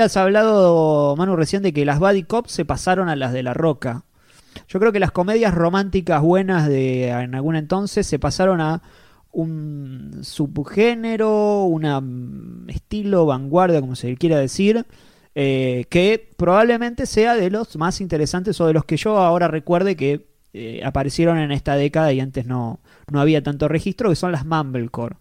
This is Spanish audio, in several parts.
Has hablado, Manu, recién de que las Buddy Cops se pasaron a las de La Roca. Yo creo que las comedias románticas buenas de en algún entonces se pasaron a un subgénero, un estilo, vanguardia, como se quiera decir, eh, que probablemente sea de los más interesantes o de los que yo ahora recuerde que eh, aparecieron en esta década y antes no, no había tanto registro, que son las Mumblecore.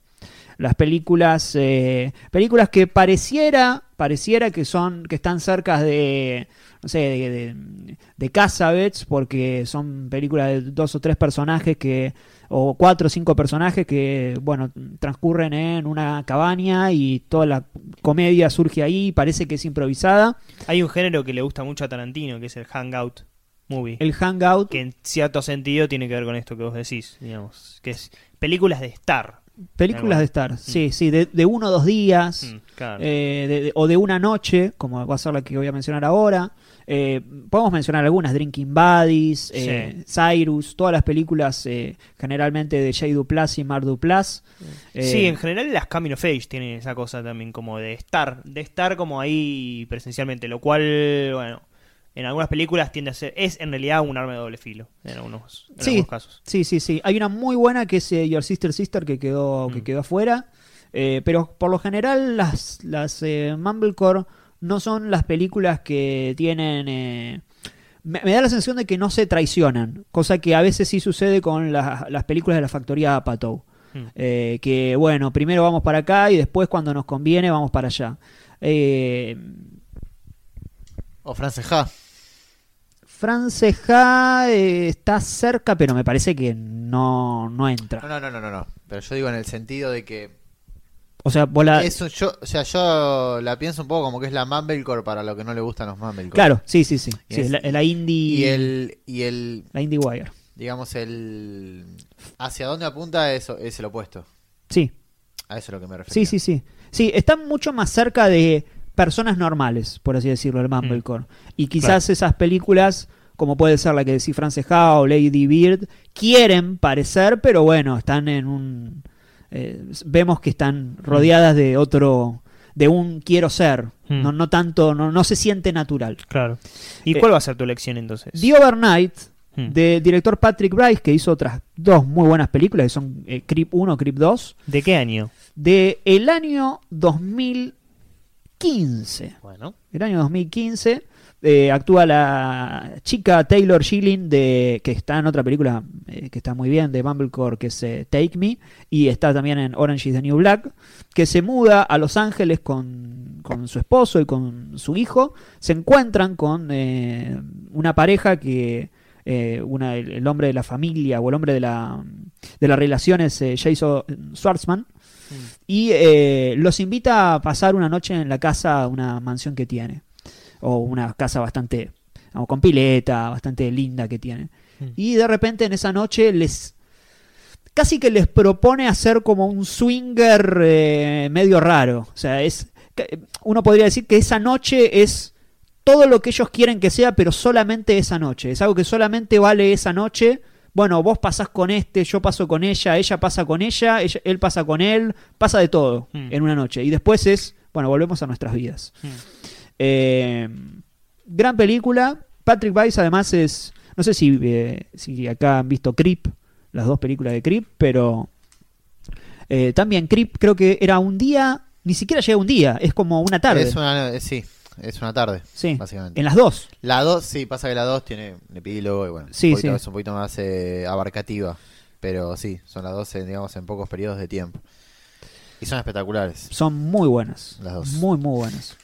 Las películas, eh, películas que pareciera, pareciera que son, que están cerca de, no sé, de, de, de Casabets, porque son películas de dos o tres personajes que, o cuatro o cinco personajes que, bueno, transcurren en una cabaña y toda la comedia surge ahí, parece que es improvisada. Hay un género que le gusta mucho a Tarantino, que es el hangout movie. El hangout. Que en cierto sentido tiene que ver con esto que vos decís, digamos, que es películas de estar. Películas de estar, sí, sí, de, de uno o dos días, Mm, claro. eh, de- de- o de una noche, como va a ser la que voy a mencionar ahora. Eh, podemos mencionar algunas, Drinking Buddies, eh, Cyrus, todas las películas eh, generalmente de Jay Duplass y Mark Duplass. Eh, sí, en general las Coming of Age tienen esa cosa también como de estar, de estar como ahí presencialmente, lo cual, bueno, en algunas películas tiende a ser, es en realidad un arma de doble filo, en algunos, en Sí. algunos casos. Sí, sí, sí. Hay una muy buena que es eh, Your Sister Sister que quedó, que Mm. quedó afuera. Eh, pero por lo general las, las eh, Mumblecore no son las películas que tienen... eh, me, me da la sensación de que no se traicionan, cosa que a veces sí sucede con la- las películas de la factoría Apatow. Mm. Eh, que bueno, primero vamos para acá y después cuando nos conviene vamos para allá. Eh, O Franceja. Franceja eh, está cerca, pero me parece que no, no entra. No, no, no, no, no. Pero yo digo en el sentido de que O sea, vos la- eso yo, o sea, yo la pienso un poco como que es la Mumblecore para lo que no le gustan los Mumblecore. Claro, sí, sí, sí. Y Sí, es- la, la indie. Y el y el La indie wire. digamos el hacia dónde apunta eso es el opuesto. Sí, A eso es lo que me refiero. sí, sí, sí. Sí, están mucho más cerca de personas normales, por así decirlo, el Mumblecore. Y quizás esas películas, como puede ser la que decía Franceja o Lady Bird, quieren parecer, pero bueno, están en un. eh, vemos que están rodeadas de otro. de un quiero ser. Mm. No, no tanto, no, no se siente natural. Claro. ¿Y Eh, cuál va a ser tu elección entonces? The Overnight, Mm. del director Patrick Bryce, que hizo otras dos muy buenas películas, que son eh, Creep 1, Creep 2, ¿De qué año? de el año 2015. Bueno. El año 2015 eh, actúa la chica Taylor Schilling, de, que está en otra película eh, que está muy bien, de Mumblecore, que es eh, Take Me, y está también en Orange is the New Black, que se muda a Los Ángeles con, con su esposo y con su hijo. Se encuentran con una pareja que una, el, el hombre de la familia o el hombre de la, de la relación es Jason Schwartzman y eh, los invita a pasar una noche en la casa, una mansión que tiene, o una casa bastante, con pileta, bastante linda que tiene. Mm. Y de repente en esa noche les, casi que les propone hacer como un swinger eh, medio raro. O sea, es, uno podría decir que esa noche es todo lo que ellos quieren que sea, pero solamente esa noche. Es algo que solamente vale esa noche. Bueno, vos pasás con este, yo paso con ella, ella pasa con ella, ella- él pasa con él, pasa de todo Mm. en una noche. Y después es, bueno, volvemos a nuestras vidas. Mm. Eh, gran película. Patrick Weiss además es, no sé si, eh, si acá han visto Creep, las dos películas de Creep, pero eh, también Creep creo que era un día, ni siquiera llega un día, es como una tarde. Es una eh, sí, es una tarde, sí, básicamente. en las dos. La 2, sí, pasa que la 2 tiene un epílogo y bueno, Sí, un poquito- sí. es un poquito más eh, abarcativa. Pero sí, son las 12, digamos, en pocos periodos de tiempo. Y son espectaculares. Son muy buenas. Las dos. Muy, muy buenas.